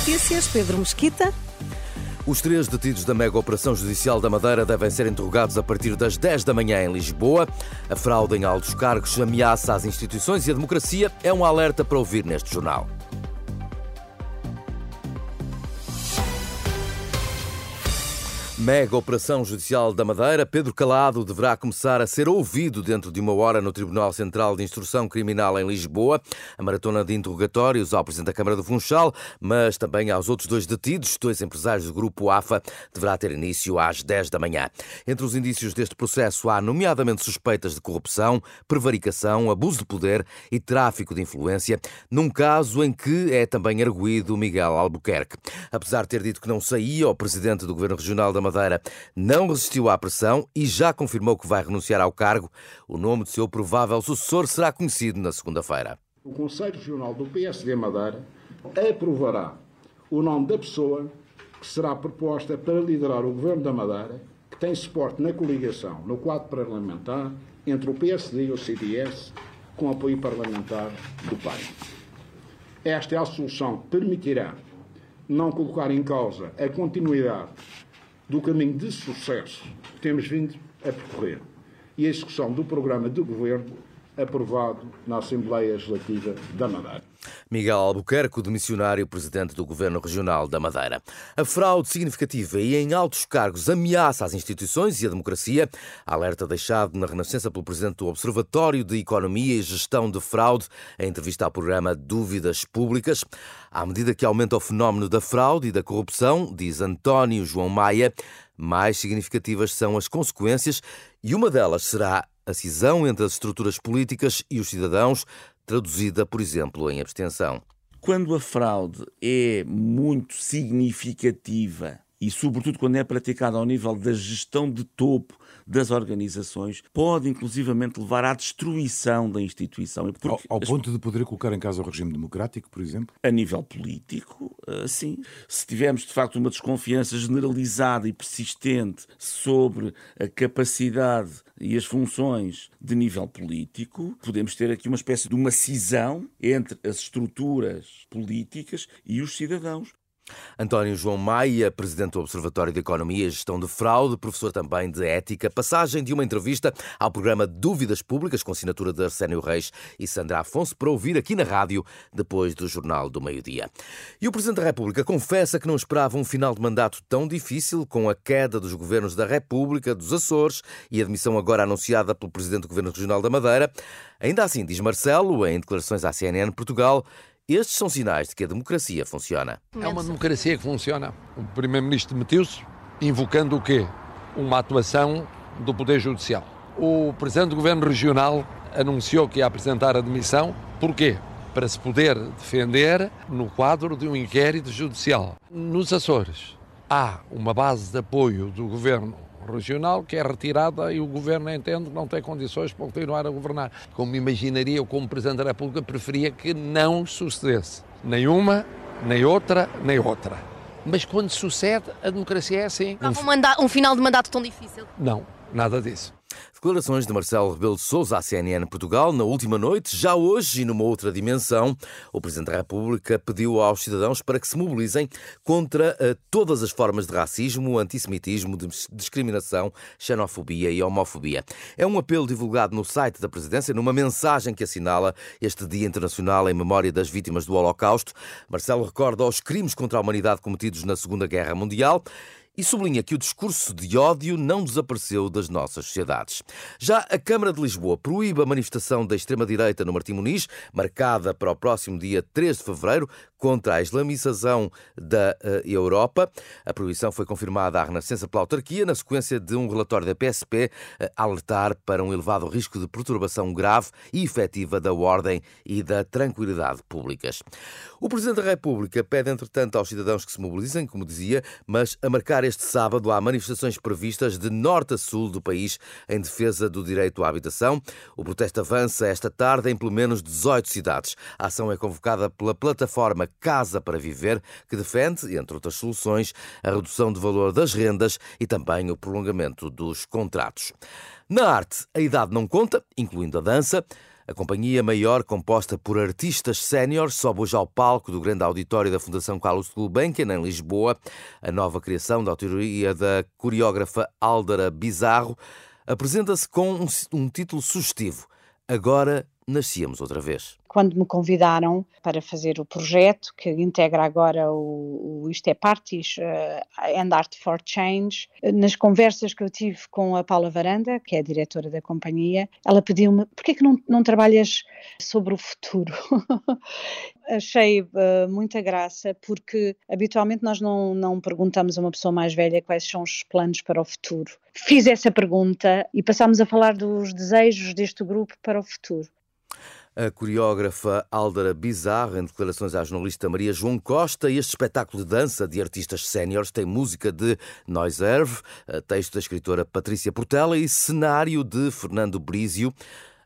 Notícias Pedro Mesquita. Os três detidos da mega operação judicial da Madeira devem ser interrogados a partir das 10 da manhã em Lisboa. A fraude em altos cargos ameaça as instituições e a democracia é um alerta para ouvir neste jornal. Mega Operação Judicial da Madeira. Pedro Calado deverá começar a ser ouvido dentro de uma hora no Tribunal Central de Instrução Criminal em Lisboa. A maratona de interrogatórios ao Presidente da Câmara do Funchal, mas também aos outros dois detidos, dois empresários do Grupo AFA, deverá ter início às 10 da manhã. Entre os indícios deste processo há, nomeadamente, suspeitas de corrupção, prevaricação, abuso de poder e tráfico de influência, num caso em que é também arguído Miguel Albuquerque. Apesar de ter dito que não saía, o Presidente do Governo Regional da Madeira Madeira não resistiu à pressão e já confirmou que vai renunciar ao cargo. O nome de seu provável sucessor será conhecido na segunda-feira. O Conselho Regional do PSD Madeira aprovará o nome da pessoa que será proposta para liderar o Governo da Madeira, que tem suporte na coligação, no quadro parlamentar, entre o PSD e o CDS, com apoio parlamentar do PAN. Esta é a solução que permitirá não colocar em causa a continuidade do caminho de sucesso que temos vindo a percorrer e a execução do programa de governo aprovado na Assembleia Legislativa da Madeira. Miguel Albuquerque, demissionário presidente do Governo Regional da Madeira. A fraude significativa e em altos cargos ameaça as instituições e a democracia. Alerta deixado na Renascença pelo presidente do Observatório de Economia e Gestão de Fraude, em entrevista ao programa Dúvidas Públicas. À medida que aumenta o fenómeno da fraude e da corrupção, diz António João Maia, mais significativas são as consequências e uma delas será a cisão entre as estruturas políticas e os cidadãos, traduzida, por exemplo, em abstenção. Quando a fraude é muito significativa e, sobretudo, quando é praticada ao nível da gestão de topo das organizações, pode inclusivamente levar à destruição da instituição. Ao, ao ponto de poder colocar em causa o regime democrático, por exemplo? A nível político, eh, sim. Se tivermos, de facto, uma desconfiança generalizada e persistente sobre a capacidade e as funções de nível político, podemos ter aqui uma espécie de uma cisão entre as estruturas políticas e os cidadãos. António João Maia, presidente do Observatório de Economia e Gestão de Fraude, professor também de Ética, passagem de uma entrevista ao programa Dúvidas Públicas, com assinatura de Arsénio Reis e Sandra Afonso, para ouvir aqui na rádio, depois do Jornal do Meio-Dia. E o Presidente da República confessa que não esperava um final de mandato tão difícil, com a queda dos governos da República, dos Açores e a demissão agora anunciada pelo Presidente do Governo Regional da Madeira. Ainda assim, diz Marcelo, em declarações à CNN Portugal, estes são sinais de que a democracia funciona. É uma democracia que funciona. O Primeiro-Ministro demitiu-se, invocando o quê? Uma atuação do Poder Judicial. O Presidente do Governo Regional anunciou que ia apresentar a demissão. Porquê? Para se poder defender no quadro de um inquérito judicial. Nos Açores, há uma base de apoio do Governo regional que é retirada e o governo entende que não tem condições para continuar a governar. Como imaginaria, eu como Presidente da República preferia que não sucedesse. Nem uma, nem outra, nem outra. Mas quando sucede, a democracia é assim. Um, um final de mandato tão difícil? Não, nada disso. Declarações de Marcelo Rebelo de Sousa à CNN Portugal na última noite, já hoje e numa outra dimensão. O Presidente da República pediu aos cidadãos para que se mobilizem contra uh, todas as formas de racismo, antissemitismo, discriminação, xenofobia e homofobia. É um apelo divulgado no site da Presidência numa mensagem que assinala este Dia Internacional em memória das vítimas do Holocausto. Marcelo recorda os crimes contra a humanidade cometidos na Segunda Guerra Mundial e sublinha que o discurso de ódio não desapareceu das nossas sociedades. Já a Câmara de Lisboa proíbe a manifestação da extrema-direita no Martim Muniz, marcada para o próximo dia 3 de fevereiro, contra a islamização da uh, Europa. A proibição foi confirmada à Renascença pela autarquia, na sequência de um relatório da PSP uh, alertar para um elevado risco de perturbação grave e efetiva da ordem e da tranquilidade públicas. O Presidente da República pede, entretanto, aos cidadãos que se mobilizem, como dizia, mas a marcar este sábado há manifestações previstas de norte a sul do país em defesa do direito à habitação. O protesto avança esta tarde em pelo menos 18 cidades. A ação é convocada pela plataforma Casa para Viver, que defende, entre outras soluções, a redução de valor das rendas e também o prolongamento dos contratos. Na arte, a idade não conta, incluindo a dança. A companhia maior, composta por artistas séniores, sobe hoje ao palco do grande auditório da Fundação Carlos Gulbenkian, em Lisboa. A nova criação da autoria da coreógrafa Aldara Bizarro apresenta-se com um, um título sugestivo. Agora nascíamos outra vez. Quando me convidaram para fazer o projeto, que integra agora o, o Isto é Parties uh, and Art for Change, nas conversas que eu tive com a Paula Varanda, que é a diretora da companhia, ela pediu-me, porquê que não, não trabalhas sobre o futuro? Achei uh, muita graça, porque habitualmente nós não, não perguntamos a uma pessoa mais velha quais são os planos para o futuro. Fiz essa pergunta e passámos a falar dos desejos deste grupo para o futuro. A coreógrafa Aldara Bizarro, em declarações à jornalista Maria João Costa, este espetáculo de dança de artistas séniores tem música de Noiserve, texto da escritora Patrícia Portela e cenário de Fernando Brizio.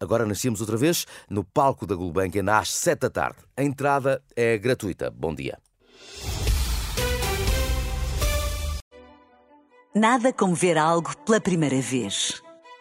Agora nascemos outra vez no palco da Gulbenkian às sete da tarde. A entrada é gratuita. Bom dia. Nada como ver algo pela primeira vez.